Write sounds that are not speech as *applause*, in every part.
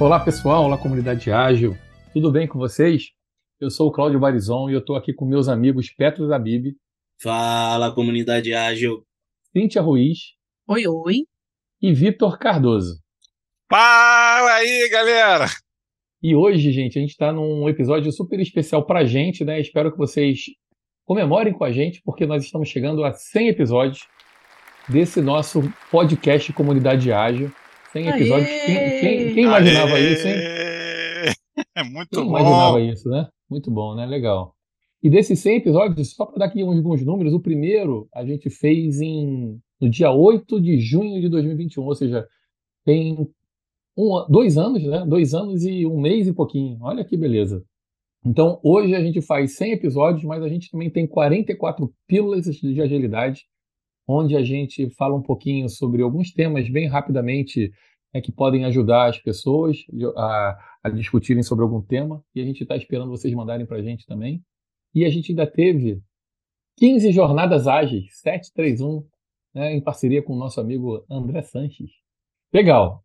Olá pessoal, olá comunidade ágil, tudo bem com vocês? Eu sou o Cláudio Barizon e eu estou aqui com meus amigos Petro Zabib. Fala comunidade ágil. Cíntia Ruiz. Oi, oi. E Vitor Cardoso. Fala aí, galera! E hoje, gente, a gente está num episódio super especial para a gente, né? Espero que vocês comemorem com a gente, porque nós estamos chegando a 100 episódios desse nosso podcast Comunidade Ágil. 100 episódios. Quem, quem, quem, imaginava Aê! isso, hein? É muito quem bom. imaginava isso, né? Muito bom, né? Legal. E desses 100 episódios, só para dar aqui alguns números, o primeiro a gente fez em, no dia 8 de junho de 2021, ou seja, tem um, dois anos, né? Dois anos e um mês e pouquinho. Olha que beleza. Então, hoje a gente faz 100 episódios, mas a gente também tem 44 pílulas de agilidade onde a gente fala um pouquinho sobre alguns temas bem rapidamente é, que podem ajudar as pessoas a, a, discutirem sobre algum tema. E a gente está esperando vocês mandarem para a gente também. E a gente ainda teve 15 jornadas ágeis, 731, né, em parceria com o nosso amigo André Sanches. Legal.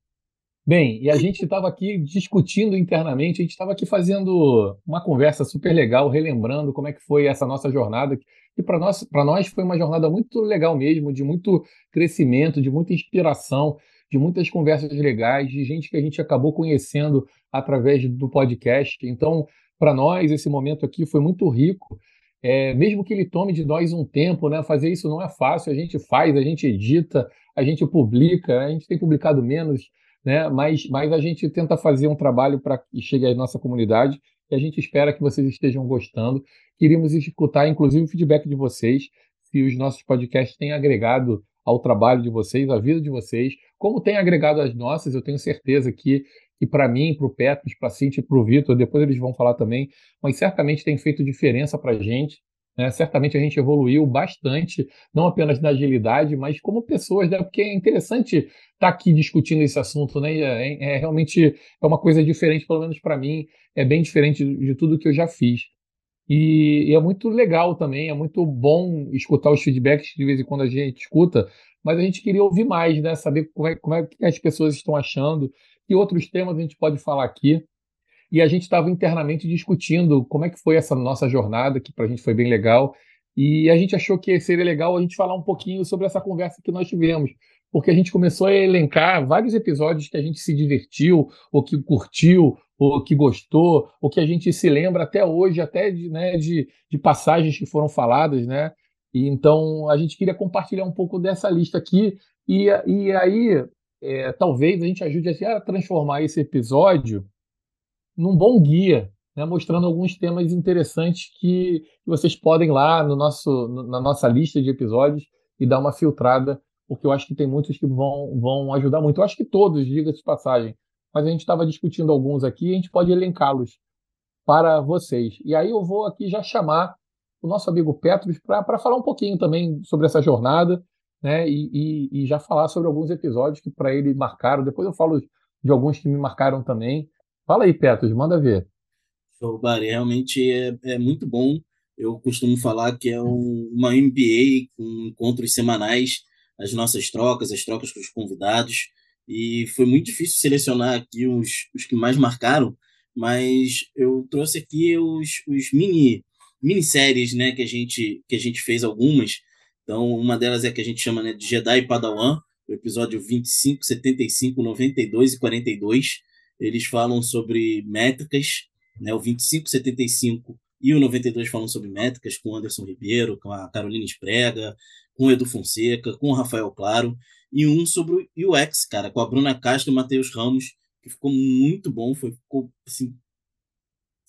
Bem, e a gente estava aqui discutindo internamente, a gente estava aqui fazendo uma conversa super legal, relembrando como é que foi essa nossa jornada, e para nós, nós foi uma jornada muito legal mesmo, de muito crescimento, de muita inspiração, de muitas conversas legais, de gente que a gente acabou conhecendo através do podcast. Então, para nós, esse momento aqui foi muito rico. É, mesmo que ele tome de nós um tempo, né? Fazer isso não é fácil. A gente faz, a gente edita, a gente publica, a gente tem publicado menos, né? Mas, mas a gente tenta fazer um trabalho para que chegue à nossa comunidade e a gente espera que vocês estejam gostando. Queríamos escutar, inclusive, o feedback de vocês, se os nossos podcasts têm agregado ao trabalho de vocês, à vida de vocês, como tem agregado as nossas, eu tenho certeza que, que para mim, para o Petros, para a Cintia e para o Vitor, depois eles vão falar também, mas certamente tem feito diferença para a gente. Né? Certamente a gente evoluiu bastante, não apenas na agilidade, mas como pessoas, né? porque é interessante estar tá aqui discutindo esse assunto, né? É, é, realmente é uma coisa diferente, pelo menos para mim, é bem diferente de, de tudo que eu já fiz. E, e, é muito legal também, é muito bom escutar os feedbacks de vez em quando a gente escuta, mas a gente queria ouvir mais, né? Saber como é, como é que as pessoas estão achando, que outros temas a gente pode falar aqui. E a gente estava internamente discutindo como é que foi essa nossa jornada, que para a gente foi bem legal, e a gente achou que seria legal a gente falar um pouquinho sobre essa conversa que nós tivemos, porque a gente começou a elencar vários episódios que a gente se divertiu, ou que curtiu, ou que gostou, ou que a gente se lembra até hoje, até de, né, de, de passagens que foram faladas, né? E então a gente queria compartilhar um pouco dessa lista aqui, e, e aí é, talvez a gente ajude a transformar esse episódio num bom guia, né, mostrando alguns temas interessantes que, vocês podem lá no nosso, na nossa lista de episódios e dar uma filtrada, porque eu acho que tem muitos que vão, vão ajudar muito. Eu acho que todos, diga-se de passagem, mas a gente estava discutindo alguns aqui a gente pode elencá-los para vocês. E aí eu vou aqui já chamar o nosso amigo Petros para falar um pouquinho também sobre essa jornada, né? E, e, e já falar sobre alguns episódios que para ele marcaram. Depois eu falo de alguns que me marcaram também. Fala aí, Petros, manda ver. Show, Bari, realmente é, é muito bom. Eu costumo falar que é um, uma MBA com encontros semanais, as nossas trocas, as trocas com os convidados. E foi muito difícil selecionar aqui os, os que mais marcaram, mas eu trouxe aqui os, os mini minisséries né, que, a gente, que a gente fez algumas. Então, uma delas é que a gente chama né, de Jedi Padawan, o episódio 25, 75, 92 e 42 eles falam sobre métricas, né? O 2575 e o 92 falam sobre métricas com o Anderson Ribeiro, com a Carolina Esprega, com o Edu Fonseca, com o Rafael Claro, e um sobre o UX, cara, com a Bruna Castro e o Matheus Ramos, que ficou muito bom, foi ficou, assim,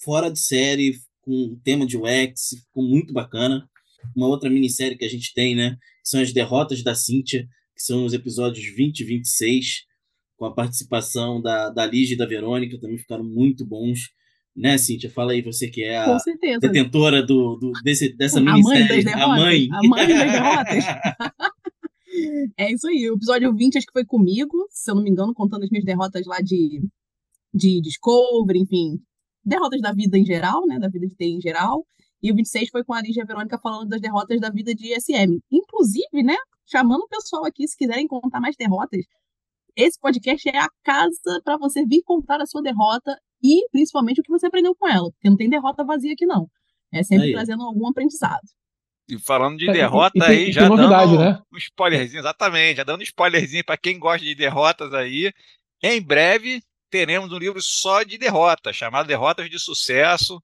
fora de série, com o tema de UX, ficou muito bacana. Uma outra minissérie que a gente tem, né, que são as derrotas da Cíntia, que são os episódios 20 e 26, com a participação da, da Lígia e da Verônica, também ficaram muito bons. Né, Cíntia? Fala aí, você que é a detentora do, do, desse, dessa minissérie. A mãe. A mãe das derrotas. *laughs* é isso aí. O episódio 20 acho que foi comigo, se eu não me engano, contando as minhas derrotas lá de, de Discovery, enfim. Derrotas da vida em geral, né? Da vida de TI em geral. E o 26 foi com a Lígia Verônica falando das derrotas da vida de SM. Inclusive, né? Chamando o pessoal aqui, se quiserem contar mais derrotas, esse podcast é a casa para você vir contar a sua derrota e principalmente o que você aprendeu com ela, porque não tem derrota vazia aqui não. É sempre aí. trazendo algum aprendizado. E falando de derrota e, e, aí, já novidade, dando né? um spoilerzinho, exatamente, já dando um spoilerzinho para quem gosta de derrotas aí. Em breve teremos um livro só de derrotas, chamado Derrotas de Sucesso.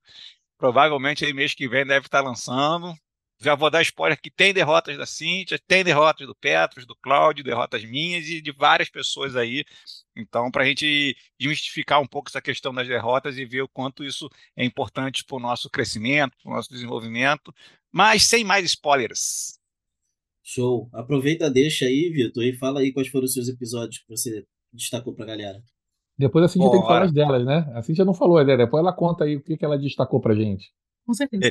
Provavelmente aí mês que vem deve estar lançando. Já vou dar spoiler que tem derrotas da Cíntia, tem derrotas do Petros, do Cláudio, derrotas minhas e de várias pessoas aí. Então, para a gente desmistificar um pouco essa questão das derrotas e ver o quanto isso é importante para o nosso crescimento, para o nosso desenvolvimento. Mas sem mais spoilers. Show. Aproveita, deixa aí, Vitor, e fala aí quais foram os seus episódios que você destacou para a galera. Depois a Cintia tem que falar as delas, né? A Cintia não falou, né? Depois ela conta aí o que, que ela destacou pra gente. Com certeza.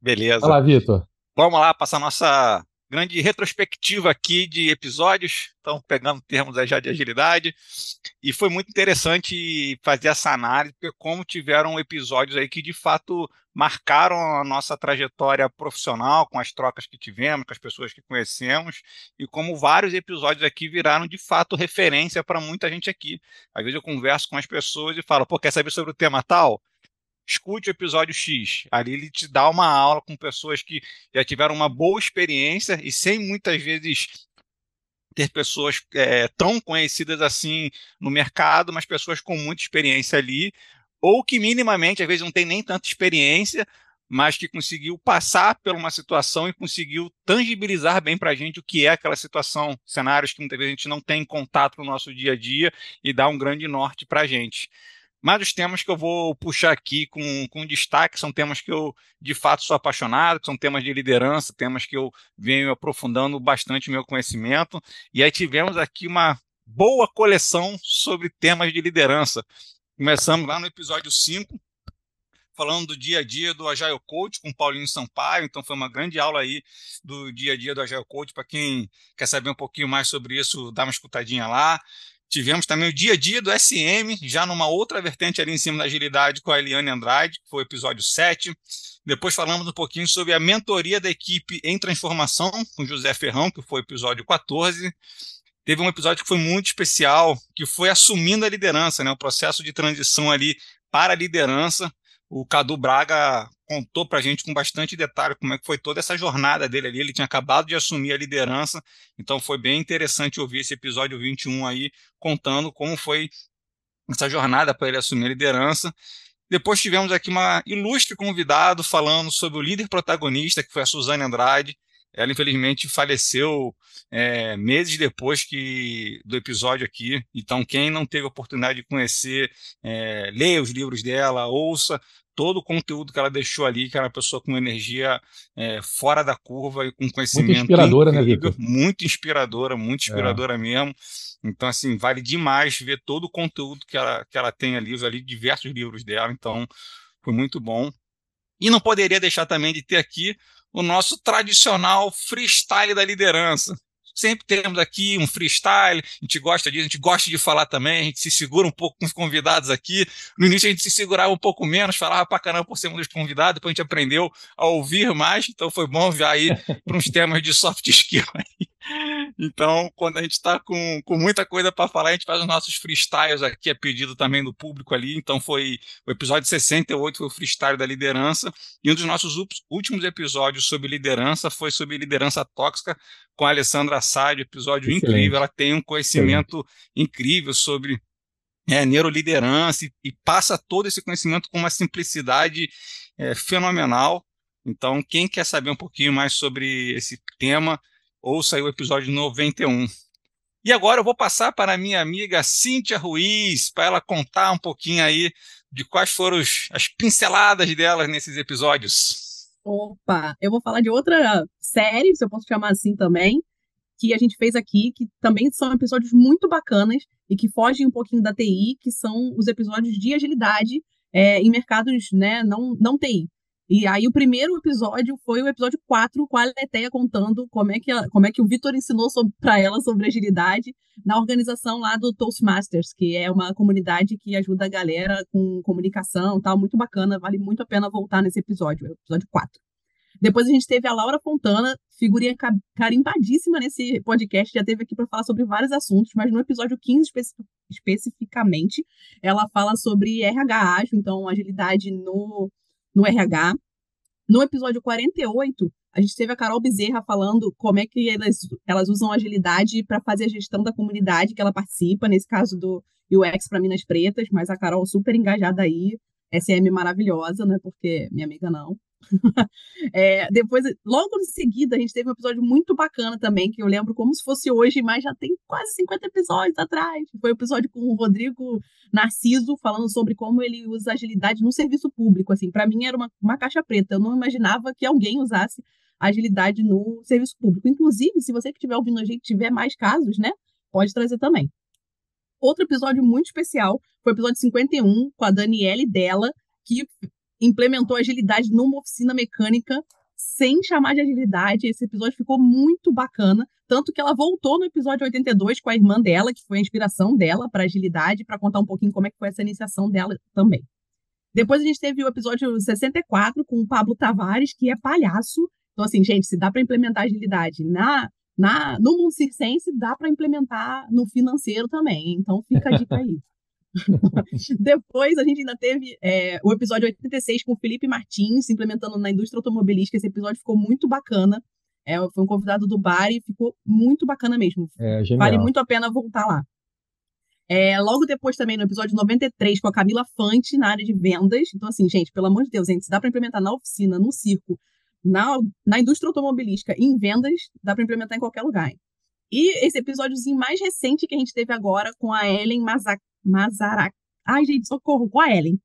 Beleza. Fala, Vitor. Vamos lá, passar nossa grande retrospectiva aqui de episódios, estão pegando termos já de agilidade, e foi muito interessante fazer essa análise, porque como tiveram episódios aí que de fato marcaram a nossa trajetória profissional, com as trocas que tivemos, com as pessoas que conhecemos, e como vários episódios aqui viraram de fato referência para muita gente aqui. Às vezes eu converso com as pessoas e falo, pô, quer saber sobre o tema tal? Escute o episódio X. Ali ele te dá uma aula com pessoas que já tiveram uma boa experiência e sem muitas vezes ter pessoas é, tão conhecidas assim no mercado, mas pessoas com muita experiência ali, ou que minimamente, às vezes, não tem nem tanta experiência, mas que conseguiu passar por uma situação e conseguiu tangibilizar bem para a gente o que é aquela situação, cenários que muitas vezes a gente não tem contato no nosso dia a dia e dá um grande norte para a gente. Mas os temas que eu vou puxar aqui com, com destaque são temas que eu, de fato, sou apaixonado, são temas de liderança, temas que eu venho aprofundando bastante meu conhecimento. E aí tivemos aqui uma boa coleção sobre temas de liderança. Começamos lá no episódio 5, falando do dia a dia do Agile Coach com Paulinho Sampaio. Então foi uma grande aula aí do dia a dia do Agile Coach para quem quer saber um pouquinho mais sobre isso, dá uma escutadinha lá. Tivemos também o dia a dia do SM, já numa outra vertente ali em cima da agilidade com a Eliane Andrade, que foi o episódio 7. Depois falamos um pouquinho sobre a mentoria da equipe em transformação com José Ferrão, que foi o episódio 14. Teve um episódio que foi muito especial, que foi assumindo a liderança, né, o processo de transição ali para a liderança. O Cadu Braga contou para a gente com bastante detalhe como é que foi toda essa jornada dele ali. Ele tinha acabado de assumir a liderança, então foi bem interessante ouvir esse episódio 21 aí, contando como foi essa jornada para ele assumir a liderança. Depois tivemos aqui uma ilustre convidado falando sobre o líder protagonista, que foi a Suzane Andrade. Ela, infelizmente, faleceu é, meses depois que do episódio aqui. Então, quem não teve a oportunidade de conhecer, é, leia os livros dela, ouça todo o conteúdo que ela deixou ali, que era uma pessoa com energia é, fora da curva e com conhecimento muito inspiradora, né, incrível, né, Victor? Muito inspiradora, muito inspiradora é. mesmo. Então, assim, vale demais ver todo o conteúdo que ela, que ela tem ali, ali diversos livros dela. Então, foi muito bom. E não poderia deixar também de ter aqui o nosso tradicional freestyle da liderança. Sempre temos aqui um freestyle, a gente gosta disso, a gente gosta de falar também, a gente se segura um pouco com os convidados aqui. No início a gente se segurava um pouco menos, falava pra caramba por ser um dos convidados, depois a gente aprendeu a ouvir mais, então foi bom já ir *laughs* para uns temas de soft skill aí. Então, quando a gente está com, com muita coisa para falar, a gente faz os nossos freestyles aqui, é pedido também do público ali. Então, foi o episódio 68 foi o freestyle da liderança. E um dos nossos últimos episódios sobre liderança foi sobre liderança tóxica com a Alessandra Assad, episódio Excelente. incrível. Ela tem um conhecimento Excelente. incrível sobre é, neuroliderança e, e, passa todo esse conhecimento com uma simplicidade é, fenomenal. Então, quem quer saber um pouquinho mais sobre esse tema, ouça o episódio 91. E agora eu vou passar para a minha amiga Cíntia Ruiz, para ela contar um pouquinho aí de quais foram os, as pinceladas dela nesses episódios. Opa, eu vou falar de outra série, se eu posso chamar assim também, que a gente fez aqui, que também são episódios muito bacanas e que fogem um pouquinho da TI, que são os episódios de agilidade é, em mercados né, não, não TI. E aí o primeiro episódio foi o episódio 4, com a Leteia contando como é que, ela, como é que o Vitor ensinou para ela sobre agilidade na organização lá do Toastmasters, que é uma comunidade que ajuda a galera com comunicação tal, muito bacana, vale muito a pena voltar nesse episódio, é episódio 4. Depois a gente teve a Laura Fontana, figurinha carimbadíssima nesse podcast, já teve aqui para falar sobre vários assuntos, mas no episódio 15 especificamente, ela fala sobre RH então agilidade no, no RH. No episódio 48, a gente teve a Carol Bezerra falando como é que elas, elas usam agilidade para fazer a gestão da comunidade que ela participa, nesse caso do UX para Minas Pretas, mas a Carol super engajada aí, SM maravilhosa, não é porque minha amiga não. *laughs* é, depois, logo em seguida, a gente teve um episódio muito bacana também, que eu lembro como se fosse hoje, mas já tem quase 50 episódios atrás. Foi o um episódio com o Rodrigo Narciso, falando sobre como ele usa agilidade no serviço público. Assim, para mim era uma, uma caixa preta. Eu não imaginava que alguém usasse agilidade no serviço público. Inclusive, se você que estiver ouvindo a gente tiver mais casos, né, pode trazer também. Outro episódio muito especial foi o episódio 51, com a Daniele dela, que implementou agilidade numa oficina mecânica sem chamar de agilidade. Esse episódio ficou muito bacana, tanto que ela voltou no episódio 82 com a irmã dela, que foi a inspiração dela para agilidade, para contar um pouquinho como é que foi essa iniciação dela também. Depois a gente teve o episódio 64 com o Pablo Tavares, que é palhaço. Então, assim, gente, se dá para implementar agilidade na, na, no mundo circense, dá para implementar no financeiro também. Então, fica a dica aí. *laughs* *laughs* Depois a gente ainda teve é, o episódio 86 com o Felipe Martins, implementando na indústria automobilística. Esse episódio ficou muito bacana. É, foi um convidado do bar e ficou muito bacana mesmo. É, vale muito a pena voltar lá. É, logo depois também, no episódio 93, com a Camila Fante, na área de vendas. Então, assim, gente, pelo amor de Deus, gente, se dá para implementar na oficina, no circo, na, na indústria automobilística, em vendas, dá para implementar em qualquer lugar. Hein? E esse episódiozinho mais recente que a gente teve agora com a Ellen Mazak Mazarac. Ai, gente, socorro, com a Ellen.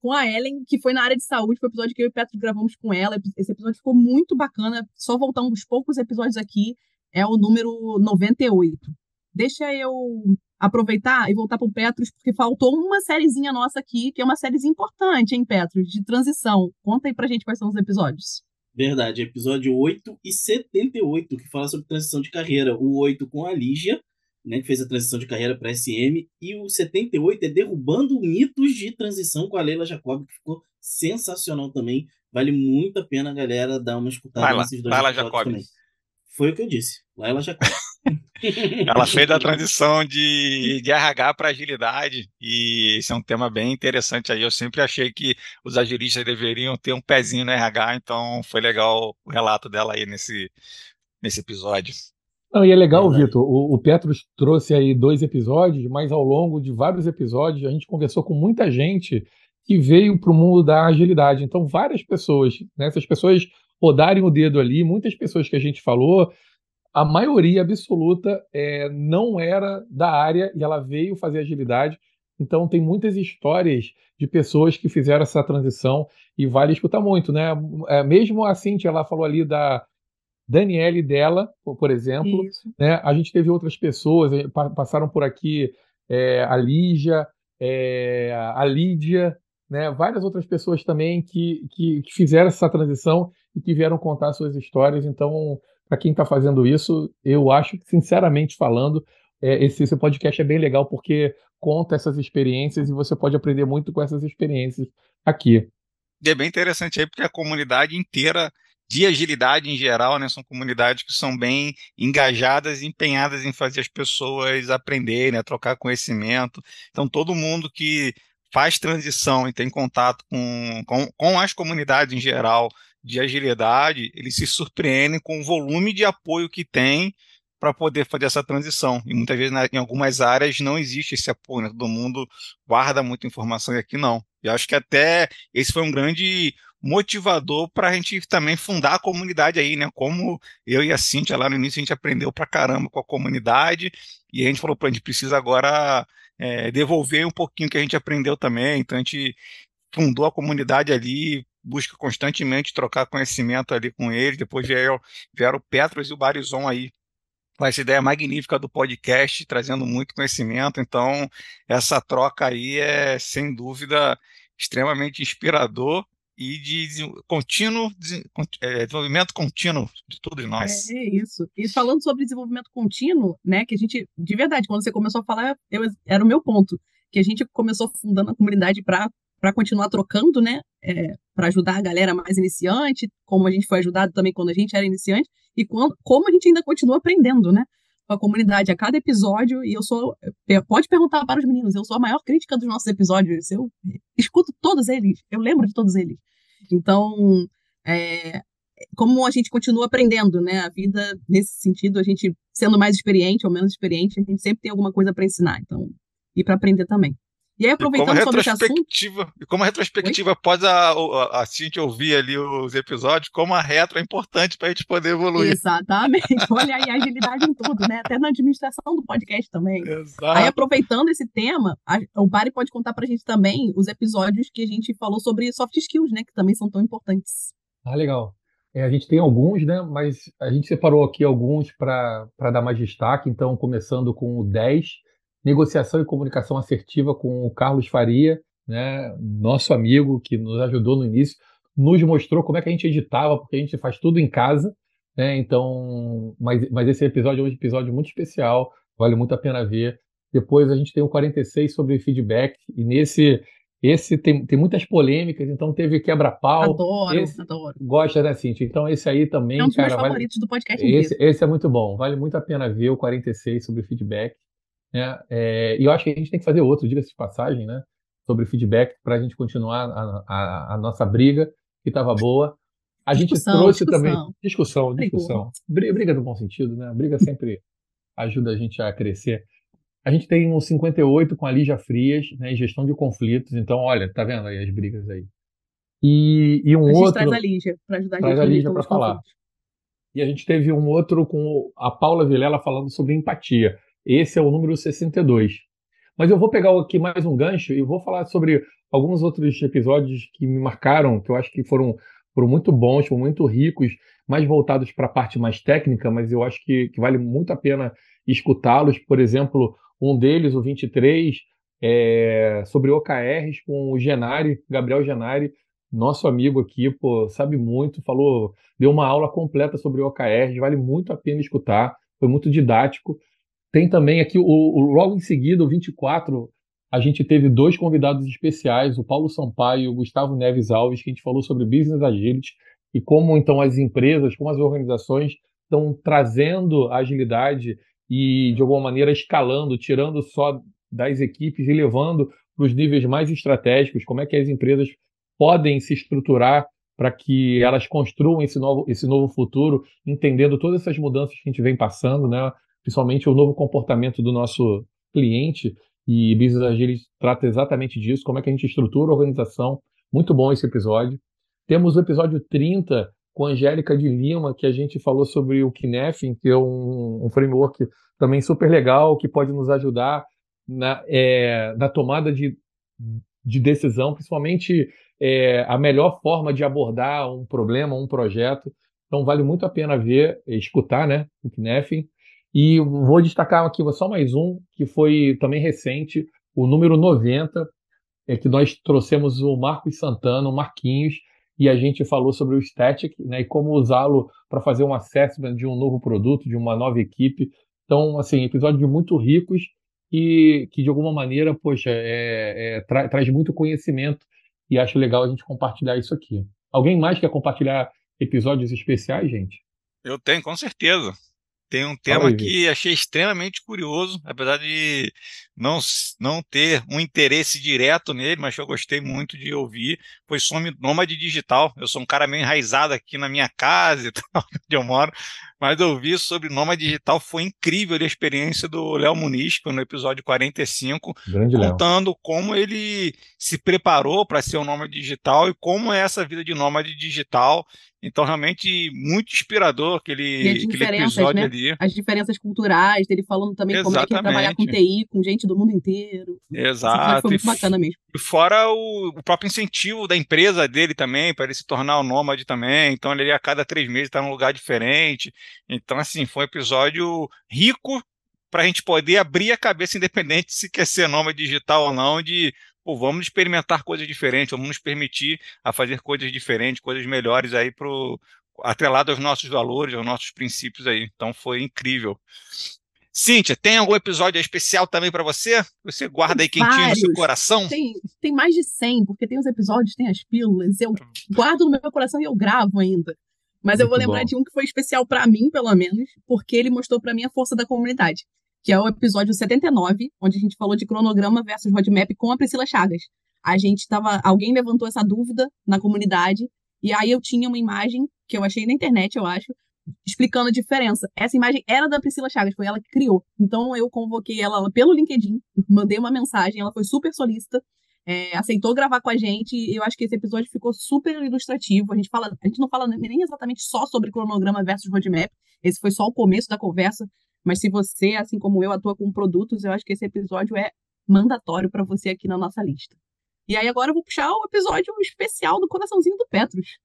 Com a Ellen, que foi na área de saúde, foi o episódio que eu e o Petro gravamos com ela. Esse episódio ficou muito bacana. Só voltar um dos poucos episódios aqui, é o número 98. Deixa eu aproveitar e voltar para o Petros, porque faltou uma sériezinha nossa aqui, que é uma sériezinha importante, hein, Petros, de transição. Conta aí pra gente quais são os episódios. Verdade, episódio 8 e 78, que fala sobre transição de carreira. O 8 com a Lígia né, que fez a transição de carreira para SM, e o 78 é Derrubando Mitos de Transição com a Leila Jacob, que ficou sensacional também. Vale muito a pena a galera dar uma escutada Laila, nesses dois Laila Jacob. também. Foi o que eu disse, Laila Jacob. *laughs* Ela fez a transição de, de RH para agilidade, e esse é um tema bem interessante aí. Eu sempre achei que os agilistas deveriam ter um pezinho no RH, então foi legal o relato dela aí nesse, nesse episódio. Não, e é legal, Vitor, o, o Petros trouxe aí dois episódios, mas ao longo de vários episódios a gente conversou com muita gente que veio para o mundo da agilidade. Então, várias pessoas, né, essas pessoas rodarem o dedo ali, muitas pessoas que a gente falou, a maioria absoluta é, não era da área e ela veio fazer agilidade. Então, tem muitas histórias de pessoas que fizeram essa transição e vale escutar muito, né? É, mesmo a Cintia, ela falou ali da Daniele dela, por exemplo. Né? A gente teve outras pessoas, eh, passaram por aqui é, a Lígia, é, a Lídia, né? várias outras pessoas também que, que, que, fizeram essa transição e que vieram contar suas histórias. Então, para quem está fazendo isso, eu acho que, sinceramente falando, é, esse, esse podcast é bem legal porque conta essas experiências e você pode aprender muito com essas experiências aqui. E é bem interessante aí, porque a comunidade inteira de agilidade em geral, né? São comunidades que são bem engajadas empenhadas em fazer as pessoas aprenderem, a trocar conhecimento. Então, todo mundo que faz transição e tem contato com, com, com as comunidades em geral de agilidade, eles se surpreendem com o volume de apoio que tem para poder fazer essa transição. E muitas vezes, em algumas áreas, não existe esse apoio, né? todo mundo guarda muita informação e aqui não. E acho que até esse foi um grande motivador para a gente também fundar a comunidade aí, né? Como eu e a Cintia lá no início a gente aprendeu para caramba com a comunidade e a gente falou, para a gente precisa agora é, devolver um pouquinho que a gente aprendeu também. Então a gente fundou a comunidade ali, busca constantemente trocar conhecimento ali com eles. Depois vieram, vieram o Petros e o Barizon aí com essa ideia magnífica do podcast, trazendo muito conhecimento. Então, essa troca aí é, sem dúvida, extremamente inspirador e de contínuo é, desenvolvimento contínuo de todos nós. É isso. E falando sobre desenvolvimento contínuo, né, que a gente, de verdade, quando você começou a falar, eu, era o meu ponto, que a gente começou fundando a comunidade para para continuar trocando, né? É, para ajudar a galera mais iniciante, como a gente foi ajudado também quando a gente era iniciante, e quando, como a gente ainda continua aprendendo, né? A comunidade a cada episódio, e eu sou. É, pode perguntar para os meninos, eu sou a maior crítica dos nossos episódios. Eu escuto todos eles, eu lembro de todos eles. Então, é, como a gente continua aprendendo, né? A vida, nesse sentido, a gente sendo mais experiente ou menos experiente, a gente sempre tem alguma coisa para ensinar. Então, e para aprender também. E aí, aproveitando e sobre esse assunto. E como a retrospectiva, após a, a, a gente ouvir ali os episódios, como a retro é importante para a gente poder evoluir. Exatamente. *laughs* Olha aí a agilidade em tudo, né? Até na administração do podcast também. Exato. Aí, aproveitando esse tema, a, o Bari pode contar para a gente também os episódios que a gente falou sobre soft skills, né? Que também são tão importantes. Ah, legal. É, a gente tem alguns, né? Mas a gente separou aqui alguns para dar mais destaque. Então, começando com o 10 negociação e comunicação assertiva com o Carlos Faria, né, nosso amigo que nos ajudou no início, nos mostrou como é que a gente editava, porque a gente faz tudo em casa, né? Então, mas, mas esse episódio é um episódio muito especial, vale muito a pena ver. Depois a gente tem o 46 sobre feedback, e nesse esse tem, tem muitas polêmicas, então teve quebra-pau. Adoro, esse, adoro. Gosta, né, Cintia? Então esse aí também. É um dos cara, meus favoritos vale, do podcast esse, inteiro. esse é muito bom, vale muito a pena ver o 46 sobre feedback. Né? É, e eu acho que a gente tem que fazer outro, diga-se de passagem, né? sobre feedback para a gente continuar a, a, a nossa briga, que estava boa. A gente Discussão, trouxe discussão. também discussão, discussão. Briga, briga no bom sentido, né? A briga sempre *laughs* ajuda a gente a crescer. A gente tem um 58 com a Lígia Frias, né, em gestão de conflitos. Então, olha, tá vendo aí as brigas aí. E, e um a gente outro. traz a Lígia para ajudar a gente Traz a Lígia para falar. conflitos. E a gente teve um outro com a Paula Vilela falando sobre empatia. Esse é o número 62. Mas eu vou pegar aqui mais um gancho e vou falar sobre alguns outros episódios que me marcaram, que eu acho que foram, foram muito bons, foram muito ricos, mais voltados para a parte mais técnica, mas eu acho que, que vale muito a pena escutá-los. Por exemplo, um deles, o 23, é sobre OKRs com o Genari, Gabriel Genari, nosso amigo aqui, pô, sabe muito, falou, deu uma aula completa sobre OKRs, vale muito a pena escutar, foi muito didático. Tem também aqui, o, o- logo em seguida, o 24, a gente teve dois convidados especiais, o Paulo Sampaio e o Gustavo Neves Alves, que a gente falou sobre Business Agility e como então as empresas, como as organizações estão trazendo a agilidade e, de alguma maneira, escalando, tirando só das equipes e levando para os níveis mais estratégicos, como é que as empresas podem se estruturar para que elas construam esse novo, esse novo futuro, entendendo todas essas mudanças que a gente vem passando, né? Principalmente o novo comportamento do nosso cliente, e Business Agility trata exatamente disso, como é que a gente estrutura a organização. Muito bom esse episódio. Temos o episódio 30 com a Angélica de Lima, que a gente falou sobre o Kinefin, que é um, um framework também super legal, que pode nos ajudar na, é, na tomada de, de decisão, principalmente é, a melhor forma de abordar um problema, um projeto. Então vale muito a pena ver, escutar, né, o Kneffin. E vou destacar aqui só mais um, que foi também recente, o número 90, é que nós trouxemos o Marcos Santana, o Marquinhos, e a gente falou sobre o Static, né, e como usá-lo para fazer um assessment de um novo produto, de uma nova equipe. Então, assim, episódios muito ricos e que, de alguma maneira, poxa, é, é, tra- traz muito conhecimento e acho legal a gente compartilhar isso aqui. Alguém mais quer compartilhar episódios especiais, gente? Eu tenho, com certeza. Tem um tema que achei extremamente curioso, apesar de não, não ter um interesse direto nele, mas que eu gostei muito de ouvir, foi sobre nômade digital. Eu sou um cara meio enraizado aqui na minha casa e *laughs* tal, onde eu moro, mas ouvir sobre nômade digital foi incrível a experiência do Léo Muniz, no episódio 45, Grande Léo. contando como ele se preparou para ser um nômade digital e como é essa vida de nômade digital. Então, realmente, muito inspirador aquele, aquele episódio né? ali. As diferenças culturais, dele falando também como é que é trabalhar com Exatamente. TI, com gente do mundo inteiro. Exato. foi muito bacana mesmo. E fora o, o próprio incentivo da empresa dele também, para ele se tornar um nômade também. Então, ele a cada três meses está num lugar diferente. Então, assim, foi um episódio rico para a gente poder abrir a cabeça, independente se quer ser nômade digital ou não, de pô, vamos experimentar coisas diferentes, vamos nos permitir a fazer coisas diferentes, coisas melhores aí pro atrelado aos nossos valores, aos nossos princípios aí. Então foi incrível. Cíntia, tem algum episódio especial também para você? Você guarda aí quentinho Vários. no seu coração? Tem, tem mais de 100, porque tem os episódios, tem as pílulas, eu guardo no meu coração e eu gravo ainda. Mas Muito eu vou lembrar bom. de um que foi especial para mim, pelo menos, porque ele mostrou para mim a força da comunidade, que é o episódio 79, onde a gente falou de cronograma versus roadmap com a Priscila Chagas. A gente tava, alguém levantou essa dúvida na comunidade e aí eu tinha uma imagem que eu achei na internet, eu acho, explicando a diferença. Essa imagem era da Priscila Chagas, foi ela que criou. Então eu convoquei ela pelo LinkedIn, mandei uma mensagem, ela foi super solícita, é, aceitou gravar com a gente. Eu acho que esse episódio ficou super ilustrativo. A gente fala, a gente não fala nem exatamente só sobre cronograma versus roadmap. Esse foi só o começo da conversa. Mas se você, assim como eu, atua com produtos, eu acho que esse episódio é mandatório para você aqui na nossa lista. E aí agora eu vou puxar o episódio especial do coraçãozinho do Petros.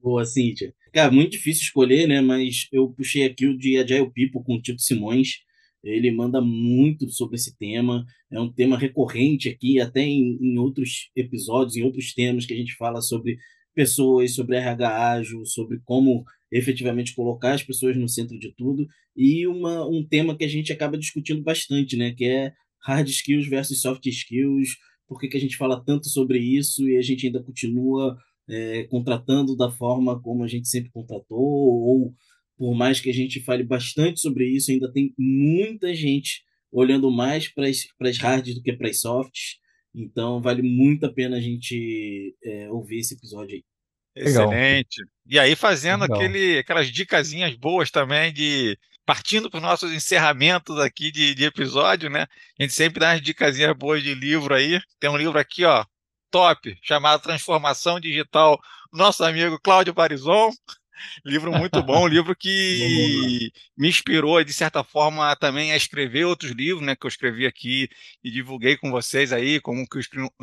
Boa, Cíntia. Cara, muito difícil escolher, né? Mas eu puxei aqui o de Agile People com o Tito Simões. Ele manda muito sobre esse tema. É um tema recorrente aqui, até em, em outros episódios, em outros temas que a gente fala sobre pessoas, sobre RH ágil, sobre como efetivamente colocar as pessoas no centro de tudo. E uma, um tema que a gente acaba discutindo bastante, né? Que é hard skills versus soft skills. Por que, que a gente fala tanto sobre isso e a gente ainda continua é, contratando da forma como a gente sempre contratou, ou por mais que a gente fale bastante sobre isso, ainda tem muita gente olhando mais para as hards do que para as softs. Então, vale muito a pena a gente é, ouvir esse episódio aí. Excelente. E aí, fazendo aquele, aquelas dicasinhas boas também de partindo para os nossos encerramentos aqui de, de, episódio, né? A gente sempre dá umas dicasinhas boas de livro aí. Tem um livro aqui, ó, top, chamado Transformação Digital, nosso amigo Cláudio Barizon. Livro muito *laughs* bom, livro que me inspirou, de certa forma, também a escrever outros livros, né, que eu escrevi aqui e divulguei com vocês aí, como que o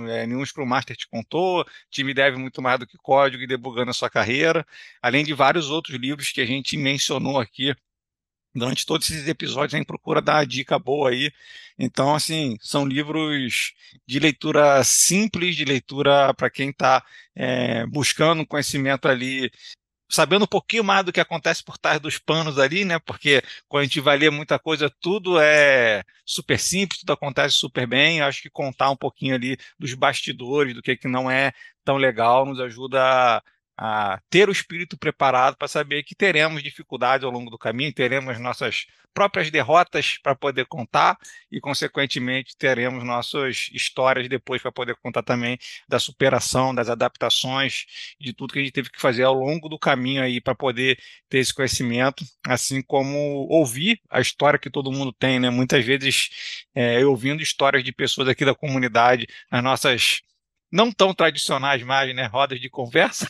é, Nenhum Scrum Master te contou, Time Deve Muito Mais do que Código e Debugando a Sua Carreira, além de vários outros livros que a gente mencionou aqui durante todos esses episódios gente procura dar a dica boa aí. Então, assim, são livros de leitura simples, de leitura para quem está é, buscando conhecimento ali, sabendo um pouquinho mais do que acontece por trás dos panos ali, né? Porque quando a gente vai ler muita coisa, tudo é super simples, tudo acontece super bem. Eu acho que contar um pouquinho ali dos bastidores, do que, que não é tão legal, nos ajuda a ter o espírito preparado para saber que teremos dificuldades ao longo do caminho, teremos nossas próprias derrotas para poder contar e, consequentemente, teremos nossas histórias depois para poder contar também da superação, das adaptações, de tudo que a gente teve que fazer ao longo do caminho aí para poder ter esse conhecimento, assim como ouvir a história que todo mundo tem, né? Muitas vezes é, eu ouvindo histórias de pessoas aqui da comunidade, as nossas não tão tradicionais mais, né, rodas de conversa,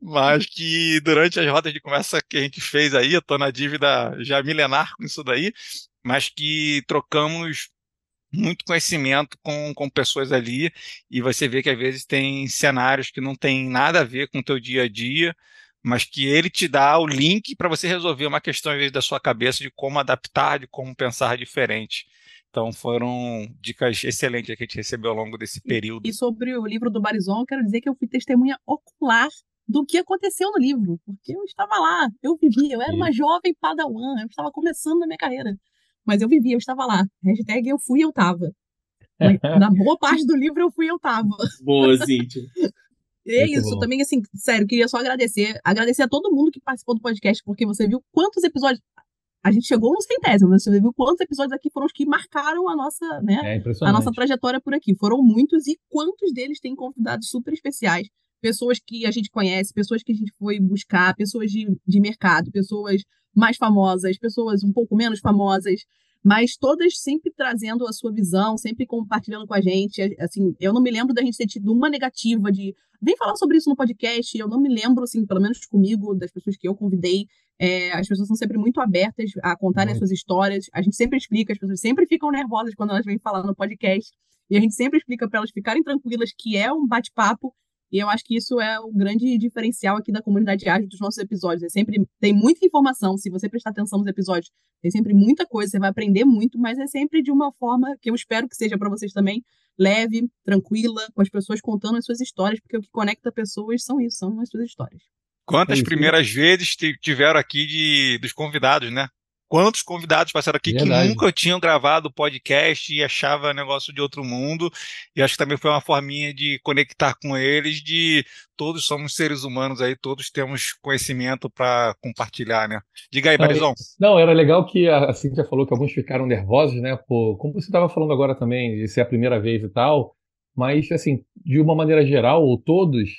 mas que durante as rodas de conversa que a gente fez aí, eu tô na dívida já milenar com isso daí, mas que trocamos muito conhecimento com, com pessoas ali e você vê que às vezes tem cenários que não tem nada a ver com o teu dia a dia, mas que ele te dá o link para você resolver uma questão às vezes da sua cabeça de como adaptar, de como pensar diferente. Então foram dicas excelentes que a gente recebeu ao longo desse período. E sobre o livro do Barizon, eu quero dizer que eu fui testemunha ocular do que aconteceu no livro, porque eu estava lá, eu vivi, eu era uma jovem padawan, eu estava começando na minha carreira, mas eu vivi, eu estava lá. Hashtag eu fui, eu tava. *laughs* Na boa parte do livro eu fui, eu tava. Boa, Cíntia. *laughs* É Muito isso, bom. também assim, sério, queria só agradecer, agradecer a todo mundo que participou do podcast, porque você viu quantos episódios, a gente chegou no centésimo, né? você viu quantos episódios aqui foram os que marcaram a nossa, né, é a nossa trajetória por aqui. Foram muitos e quantos deles têm convidados super especiais, pessoas que a gente conhece, pessoas que a gente foi buscar, pessoas de, de mercado, pessoas mais famosas, pessoas um pouco menos famosas, mas todas sempre trazendo a sua visão, sempre compartilhando com a gente. Assim, eu não me lembro da gente ter tido uma negativa de vem falar sobre isso no podcast. Eu não me lembro, assim, pelo menos comigo, das pessoas que eu convidei. É, as pessoas são sempre muito abertas a contarem as suas histórias. A gente sempre explica, as pessoas sempre ficam nervosas quando elas vêm falar no podcast. E a gente sempre explica para elas ficarem tranquilas que é um bate-papo e eu acho que isso é o grande diferencial aqui da comunidade ágil dos nossos episódios. É sempre tem muita informação, se você prestar atenção nos episódios, tem sempre muita coisa, você vai aprender muito, mas é sempre de uma forma que eu espero que seja para vocês também leve, tranquila, com as pessoas contando as suas histórias, porque o que conecta pessoas são isso, são as suas histórias. Quantas é primeiras vezes tiveram aqui de, dos convidados, né? Quantos convidados passaram aqui Verdade. que nunca tinham gravado podcast e achava negócio de outro mundo. E acho que também foi uma forminha de conectar com eles, de todos somos seres humanos aí, todos temos conhecimento para compartilhar, né? Diga aí, Não, Barizon. Não, era legal que a Cíntia falou que alguns ficaram nervosos, né? Por, como você estava falando agora também, de ser a primeira vez e tal, mas, assim, de uma maneira geral, ou todos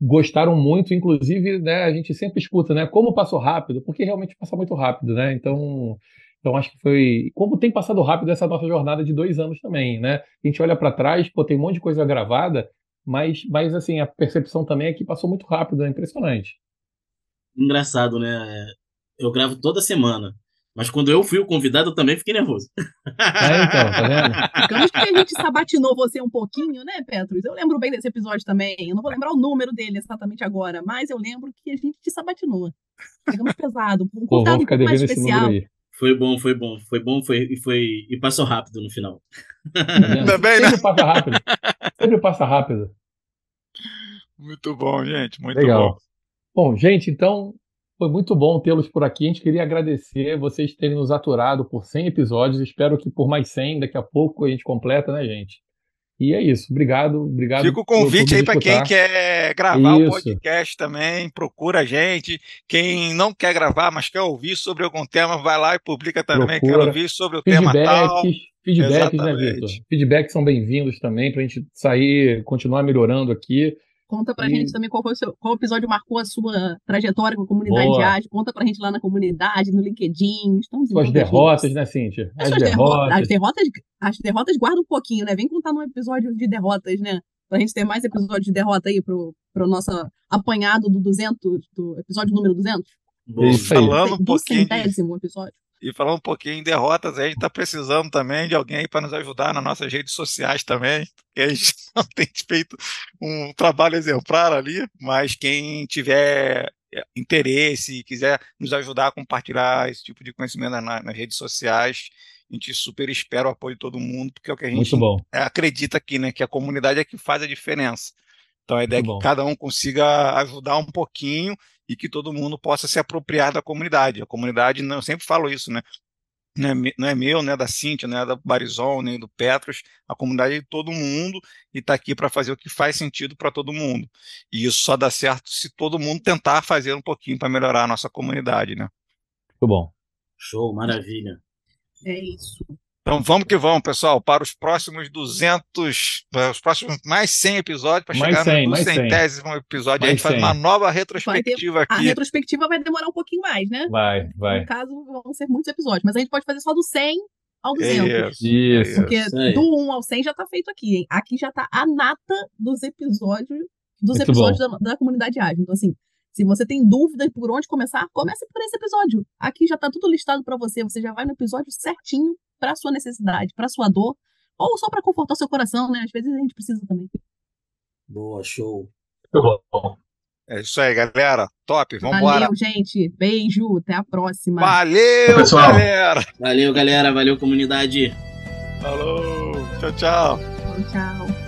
gostaram muito, inclusive, né, a gente sempre escuta, né? Como passou rápido, porque realmente passa muito rápido, né? Então, então acho que foi. Como tem passado rápido essa nossa jornada de dois anos também, né? A gente olha para trás, pô, tem um monte de coisa gravada, mas, mas assim, a percepção também é que passou muito rápido, é impressionante. Engraçado, né? Eu gravo toda semana. Mas quando eu fui o convidado, eu também fiquei nervoso. É, então, tá vendo? Ficamos que a gente sabatinou você um pouquinho, né, Petrus? Eu lembro bem desse episódio também. Eu não vou lembrar o número dele exatamente agora, mas eu lembro que a gente te sabatinou. Pegamos pesado. Um Pô, convidado vamos um ficar pouco mais devendo esse número especial. aí. Foi bom, foi bom, foi bom, foi e foi e passou rápido no final. Tá? Também, né? Sempre passa rápido. Sempre passa rápido. Muito bom, gente. Muito Legal. bom. Bom, gente, então foi muito bom tê-los por aqui. A gente queria agradecer vocês terem nos aturado por 100 episódios. Espero que por mais 100, daqui a pouco a gente completa, né, gente? E é isso. Obrigado, obrigado. Fica o convite aí para quem quer gravar o Isso. podcast também, procura a gente. Quem não quer gravar, mas quer ouvir sobre algum tema, vai lá e publica também. Procura. Quero ouvir sobre o tema tal. Feedbacks, feedbacks, né, Exatamente. Vitor? Feedbacks são bem-vindos também para a gente sair, continuar melhorando aqui. Conta pra E- gente também qual, foi o seu, qual episódio marcou a sua trajetória com a comunidade Boa. de arte. Conta pra gente lá na comunidade, no LinkedIn. Estamos Suas envolvidos. derrotas, né, Cíntia? As, As derrotas. derrotas. As derrotas. As derrotas guarda um pouquinho, né? Vem contar num episódio de derrotas, né? Pra gente ter mais episódios de derrota aí pro, pro nosso apanhado do 200, do episódio número 200. Boa. Falando um do pouquinho de, centésimo episódio. E falando um pouquinho em derrotas, a gente está precisando também de alguém para nos ajudar nas nossas redes sociais também, porque a gente *laughs* não tem feito um trabalho exemplar ali, mas quem tiver é, interesse e quiser nos ajudar a compartilhar esse tipo de conhecimento na- nas redes sociais, a gente super espera o apoio de todo mundo, porque é o que a gente bom. acredita aqui, né? Que a comunidade é que faz a diferença. Então a ideia é Muito que bom. cada um consiga ajudar um pouquinho e que todo mundo possa se apropriar da comunidade. A comunidade, não- eu sempre falo isso, né? Não é, não é meu, não é da Cíntia, não é da Barizon, nem do Petros. A comunidade é de todo mundo e está aqui para fazer o que faz sentido para todo mundo. E isso só dá certo se todo mundo tentar fazer um pouquinho para melhorar a nossa comunidade, né? Muito bom. Show, maravilha. É isso. Então vamos que vamos, pessoal, para os próximos 200, para os próximos mais 100 episódios, para Mais chegar 100, no mais 100. centésimo episódio, a Mais gente faz 100. uma nova retrospectiva A aqui. retrospectiva vai demorar um pouquinho mais, né? Vai, vai. No caso, vão ser muitos episódios. Mas a gente pode fazer só do 100 ao 200. Isso, Isso. Porque Isso do 1 ao 100 já tá feito aqui, hein? Aqui já tá a nata dos episódios dos Muito episódios da, da comunidade ágil. Então, assim, se você tem dúvidas por onde começar, comece por esse episódio. Aqui já tá tudo listado pra você. Você já vai no episódio certinho pra sua necessidade, pra sua dor, ou só pra confortar o seu coração, né? Às vezes a gente precisa também. Boa, show. Muito bom. É isso aí, galera. Top, vamos embora. Valeu, gente. Beijo. Até a próxima. Valeu, Pessoal. galera. Valeu, galera. Valeu, comunidade. Falou. Tchau, tchau. Tchau.